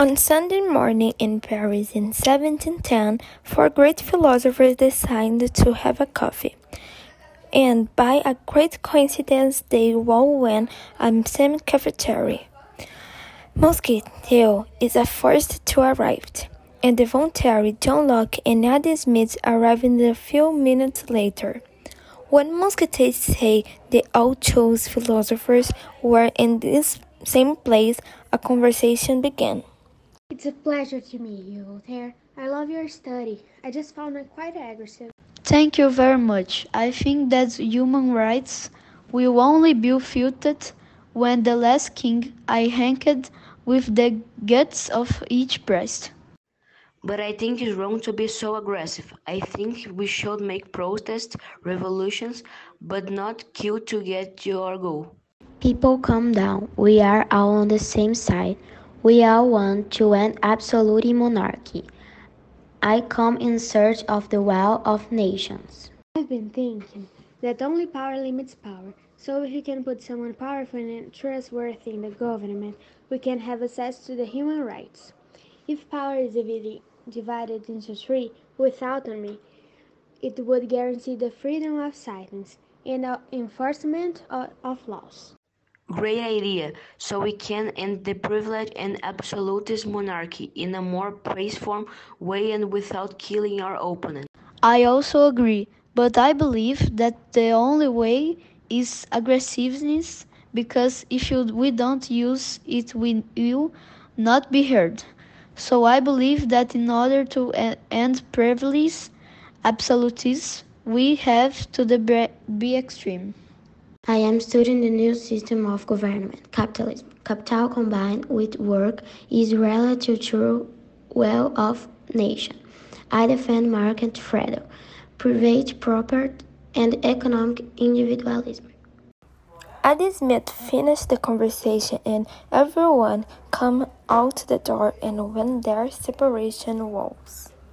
On Sunday morning in Paris in 1710, four great philosophers decided to have a coffee. And by a great coincidence, they all went to the same cafeteria. Montesquieu is the first to arrive, and Voltaire, John Locke, and Adam Smith arrived a few minutes later. When Montesquieu said the all two philosophers were in this same place, a conversation began. It's a pleasure to meet you, Voltaire. I love your study. I just found it quite aggressive. Thank you very much. I think that human rights will only be fulfilled when the last king I hanged with the guts of each breast. But I think it's wrong to be so aggressive. I think we should make protests, revolutions, but not kill to get your goal. People calm down. We are all on the same side. We all want to end absolute monarchy. I come in search of the will of nations. I've been thinking that only power limits power. So if we can put someone powerful and trustworthy in the government, we can have access to the human rights. If power is divided into three with autonomy, it would guarantee the freedom of silence and the enforcement of laws. Great idea. So we can end the privilege and absolutist monarchy in a more peaceful way and without killing our opponent. I also agree, but I believe that the only way is aggressiveness because if we don't use it, we will not be heard. So I believe that in order to end privilege, absolutism, we have to be extreme. I am studying the new system of government, capitalism. Capital combined with work is relative to well of nation. I defend market freedom, private property, and economic individualism. Adam Smith finished the conversation and everyone came out the door and went their separation walls.